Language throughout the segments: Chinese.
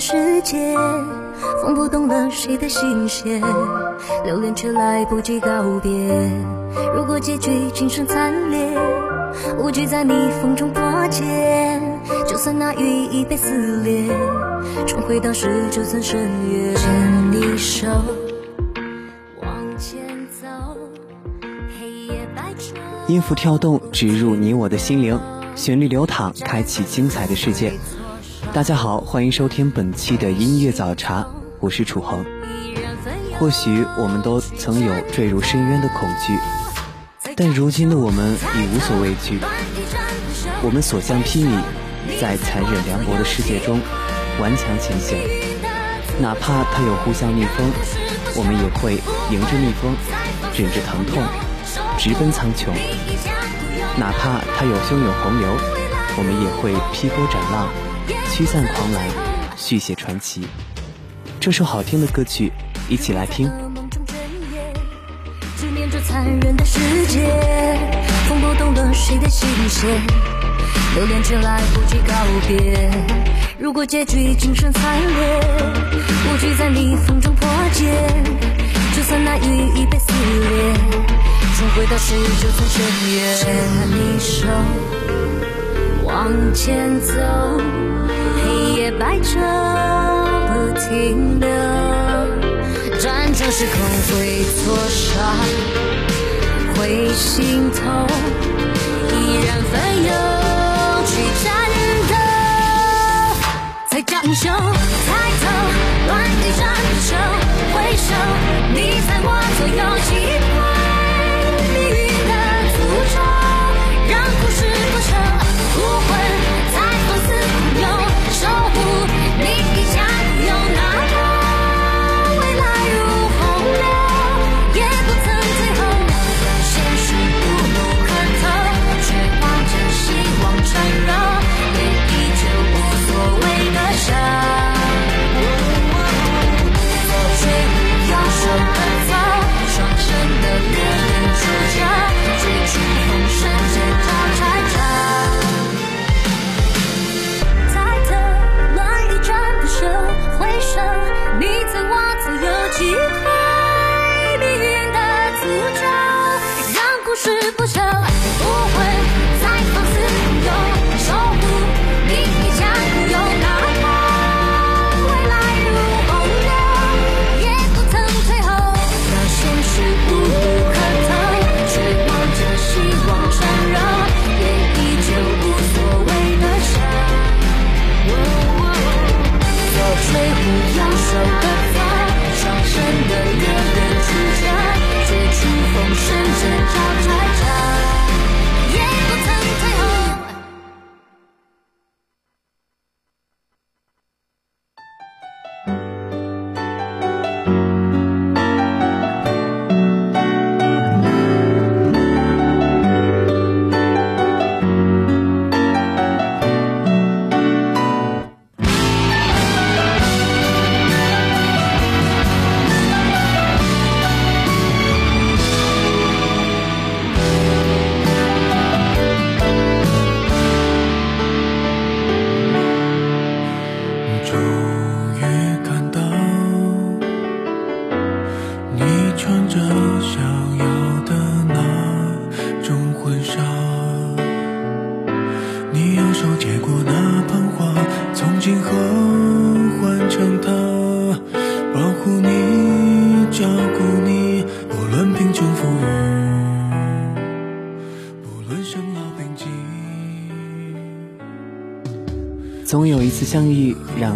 的世界，风拨动了谁的心弦，留恋却来不及告别。如果结局今生惨烈，无惧在逆风中破茧，就算那羽翼被撕裂，重回当时就算深渊。牵你手，往前走，黑夜白昼。音符跳动，植入你我的心灵。旋律流淌，开启精彩的世界。大家好，欢迎收听本期的音乐早茶，我是楚恒。或许我们都曾有坠入深渊的恐惧，但如今的我们已无所畏惧。我们所向披靡，在残忍凉薄的世界中顽强前行。哪怕它有呼啸逆风，我们也会迎着逆风，忍着疼痛，直奔苍穹。哪怕它有汹涌洪流，我们也会劈波斩浪，驱散狂澜，续写传奇。这首好听的歌曲，一起来听。直面这残忍的世界，风拨动了谁的心弦，留恋却来不及告别。如果结局今生惨烈，无惧在逆风中破茧，就算那羽翼被撕裂。重回到十九岁深渊，牵你手往前走，黑夜白昼不停留，战场时空会挫杀，会心痛，依然奋勇去战斗，才叫英雄，抬头，乱地战手，挥手，你在我左右，击破。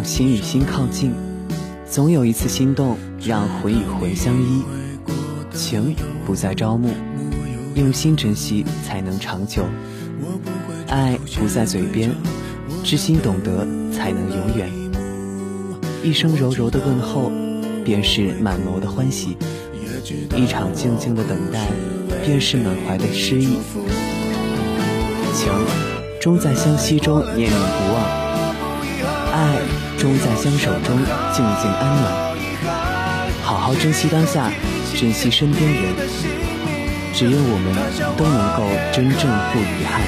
心与心靠近；总有一次心动，让魂与魂相依。情不再朝暮，用心珍惜才能长久；爱不在嘴边，知心懂得才能永远。一声柔柔的问候，便是满眸的欢喜；一场静静的等待，便是满怀的诗意。情终在相惜中念念不忘。爱终在相守中静静安暖，好好珍惜当下，珍惜身边人，只愿我们都能够真正不遗憾。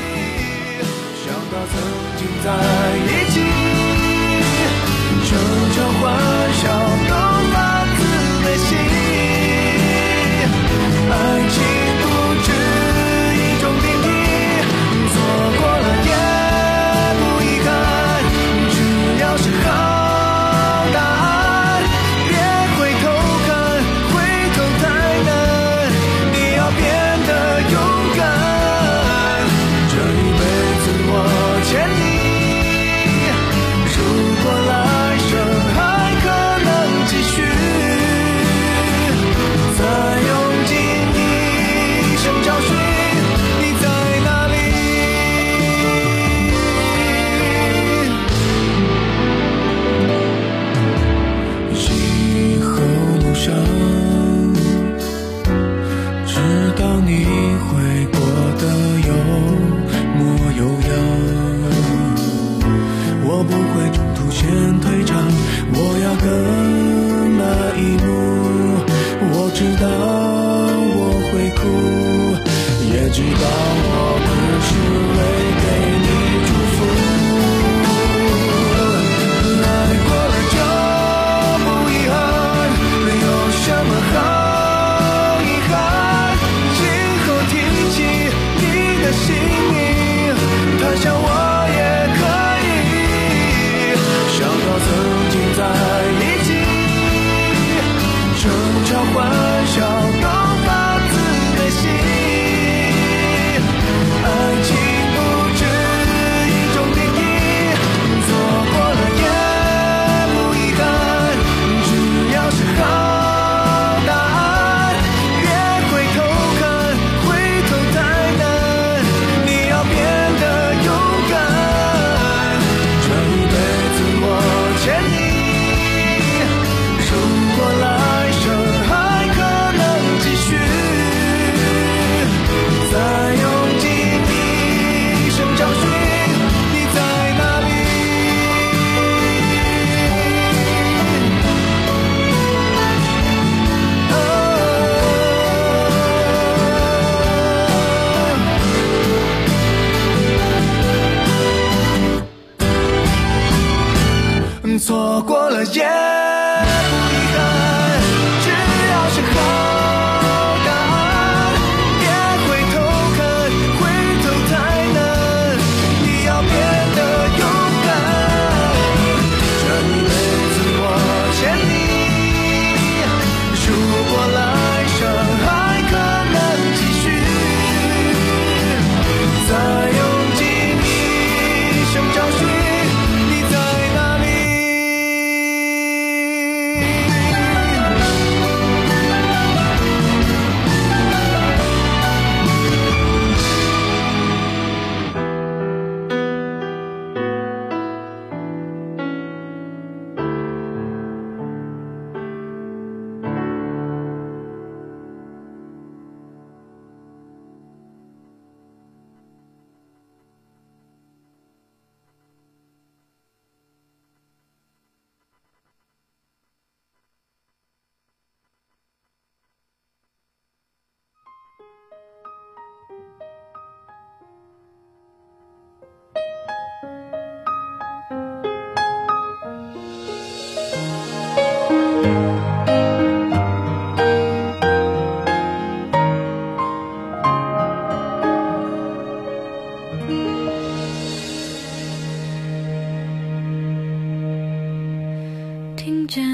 听见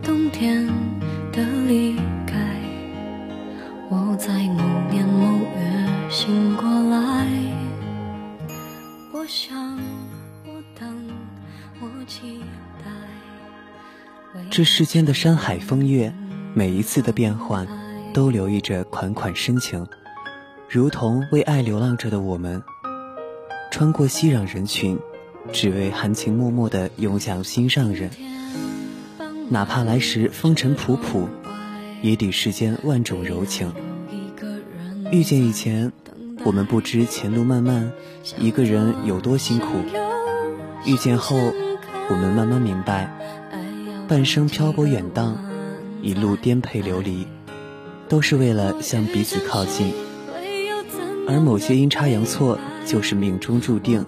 冬天的离开，我在某年某月醒过来。我想，我等，我期待。这世间的山海风月，每一次的变换，都留意着款款深情，如同为爱流浪着的我们，穿过熙攘人群，只为含情脉脉地涌向心上人。哪怕来时风尘仆仆，也抵世间万种柔情。遇见以前，我们不知前路漫漫，一个人有多辛苦；遇见后，我们慢慢明白。半生漂泊远荡，一路颠沛流离，都是为了向彼此靠近。而某些阴差阳错，就是命中注定；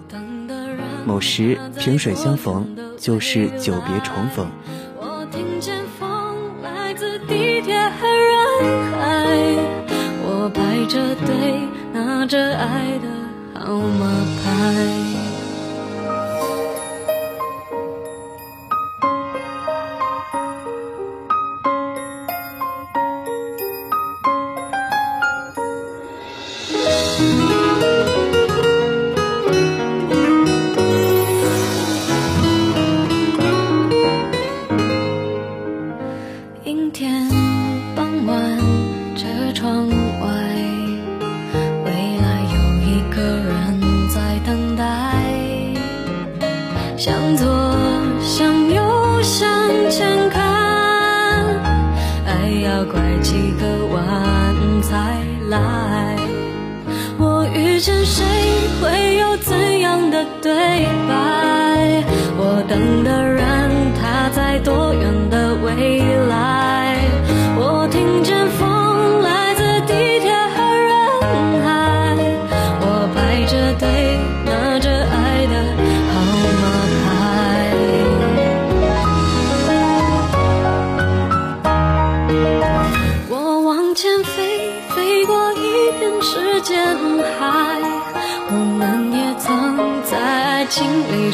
某时萍水相逢，就是久别重逢。着对拿着爱的号码牌。爱我遇见谁会有怎样的对白？我等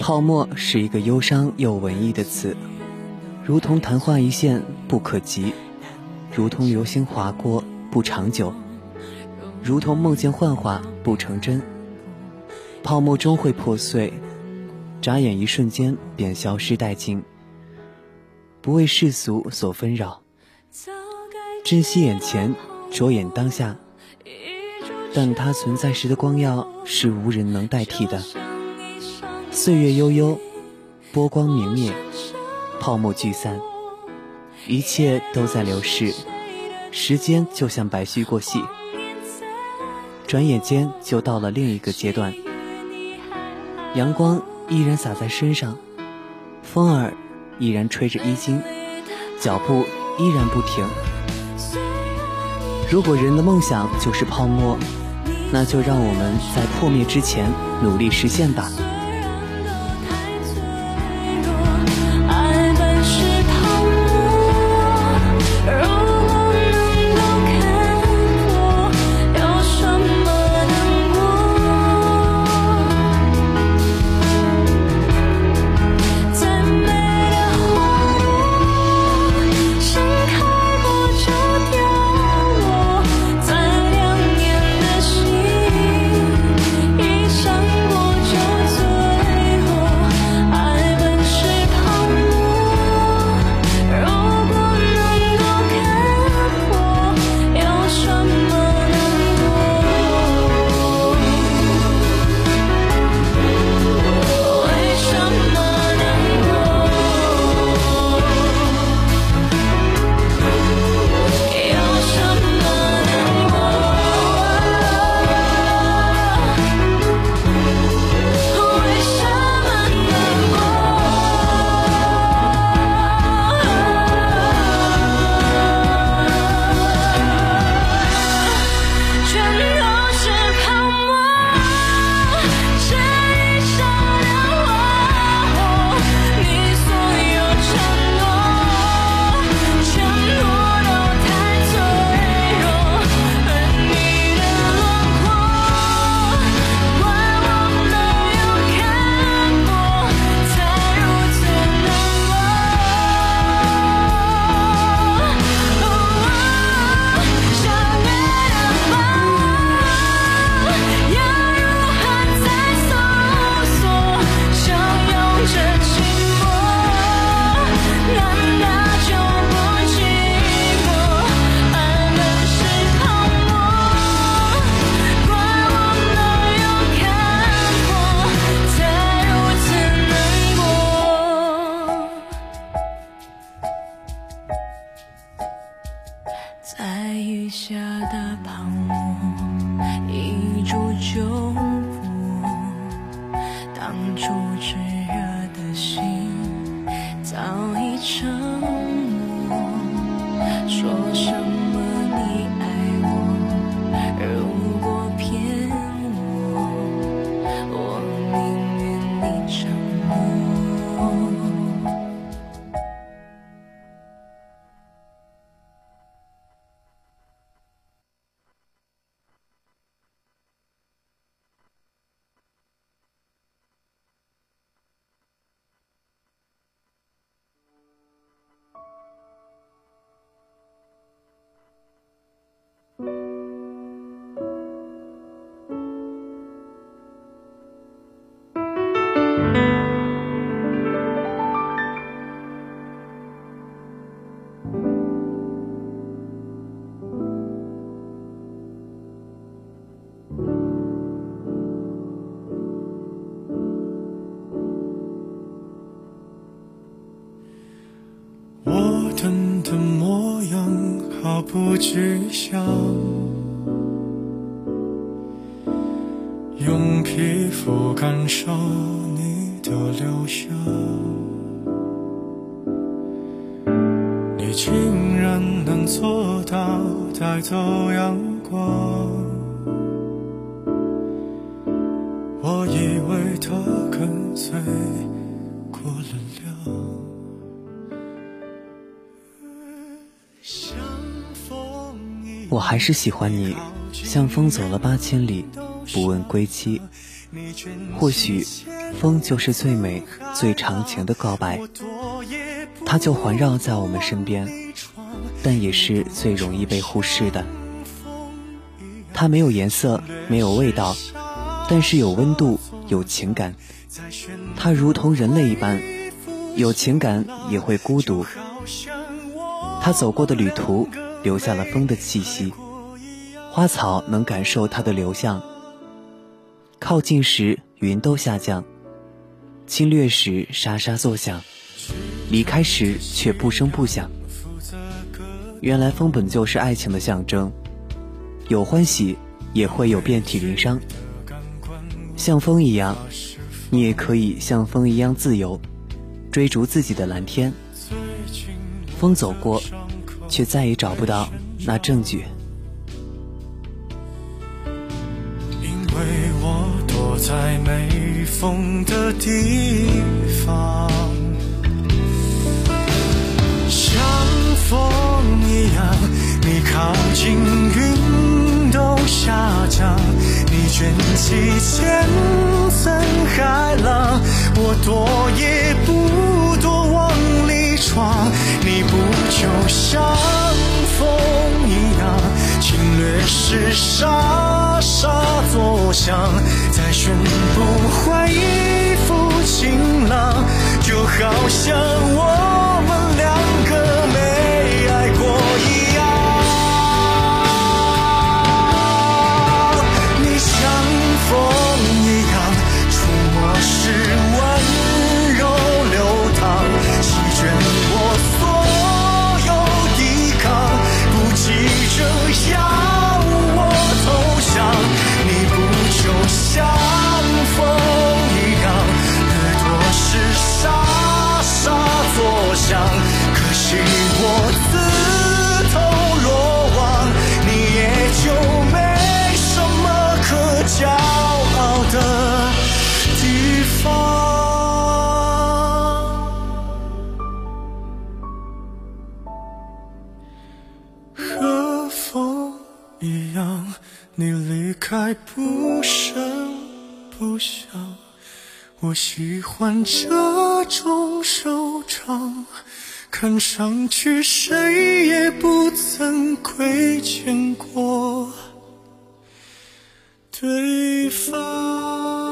泡沫是一个忧伤又文艺的词，如同昙花一现不可及，如同流星划过不长久，如同梦见幻化不成真。泡沫终会破碎，眨眼一瞬间便消失殆尽。不为世俗所纷扰，珍惜眼前，着眼当下。但它存在时的光耀是无人能代替的。岁月悠悠，波光明灭，泡沫聚散，一切都在流逝。时间就像白驹过隙，转眼间就到了另一个阶段。阳光依然洒在身上，风儿依然吹着衣襟，脚步依然不停。如果人的梦想就是泡沫，那就让我们在破灭之前努力实现吧。想，用皮肤感受你的留香。你竟然能做到带走阳光，我以为它跟随过了凉。我还是喜欢你，像风走了八千里，不问归期。或许，风就是最美、最长情的告白，它就环绕在我们身边，但也是最容易被忽视的。它没有颜色，没有味道，但是有温度，有情感。它如同人类一般，有情感也会孤独。它走过的旅途。留下了风的气息，花草能感受它的流向。靠近时，云都下降；侵略时，沙沙作响；离开时，却不声不响。原来风本就是爱情的象征，有欢喜，也会有遍体鳞伤。像风一样，你也可以像风一样自由，追逐自己的蓝天。风走过。却再也找不到那证据。因为我躲在没风的地方，像风一样，你靠近云都下降，你卷起千层海浪，我躲也不，里闯。你不就像风一样，侵略时沙沙作响，再宣布恢复晴朗，就好像我换这种收场，看上去谁也不曾亏欠过对方。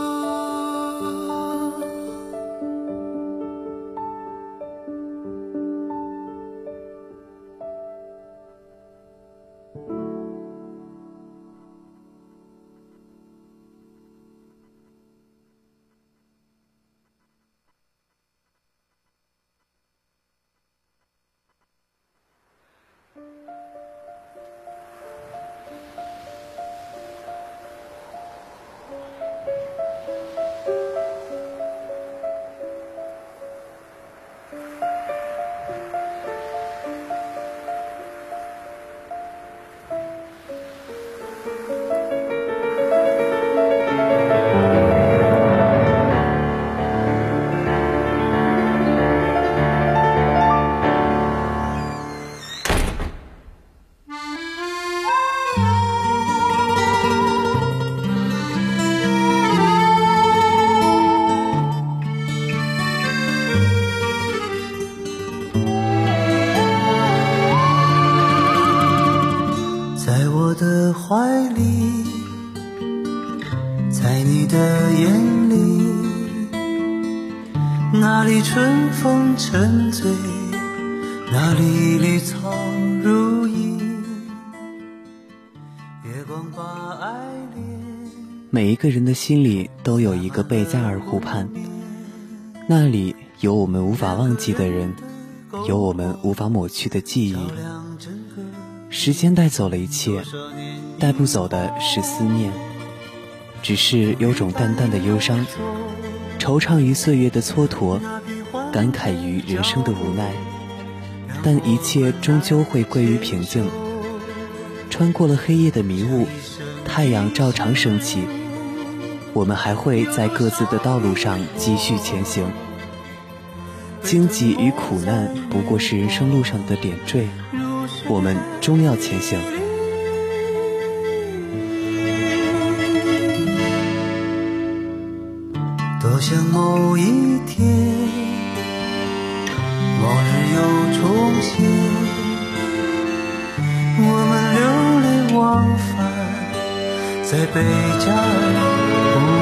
每一个人的心里都有一个贝加尔湖畔，那里有我们无法忘记的人，有我们无法抹去的记忆。时间带走了一切，带不走的是思念，只是有种淡淡的忧伤，惆怅于岁月的蹉跎，感慨于人生的无奈。但一切终究会归于平静。穿过了黑夜的迷雾，太阳照常升起。我们还会在各自的道路上继续前行。荆棘与苦难不过是人生路上的点缀，我们终要前行。多想某一天，往日又重现，我们流连忘返在北疆。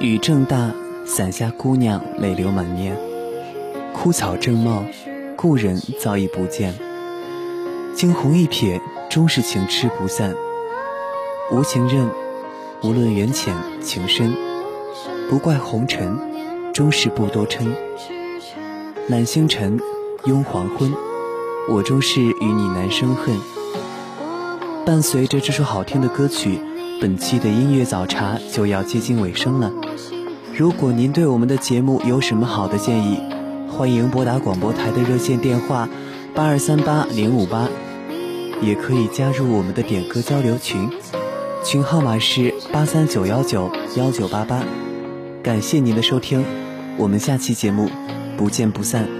雨正大，伞下姑娘泪流满面。枯草正茂，故人早已不见。惊鸿一瞥，终是情痴不散。无情任，无论缘浅情深，不怪红尘，终是不多嗔。揽星辰，拥黄昏，我终是与你难生恨。伴随着这首好听的歌曲，本期的音乐早茶就要接近尾声了。如果您对我们的节目有什么好的建议，欢迎拨打广播台的热线电话八二三八零五八，也可以加入我们的点歌交流群，群号码是八三九幺九幺九八八。感谢您的收听，我们下期节目不见不散。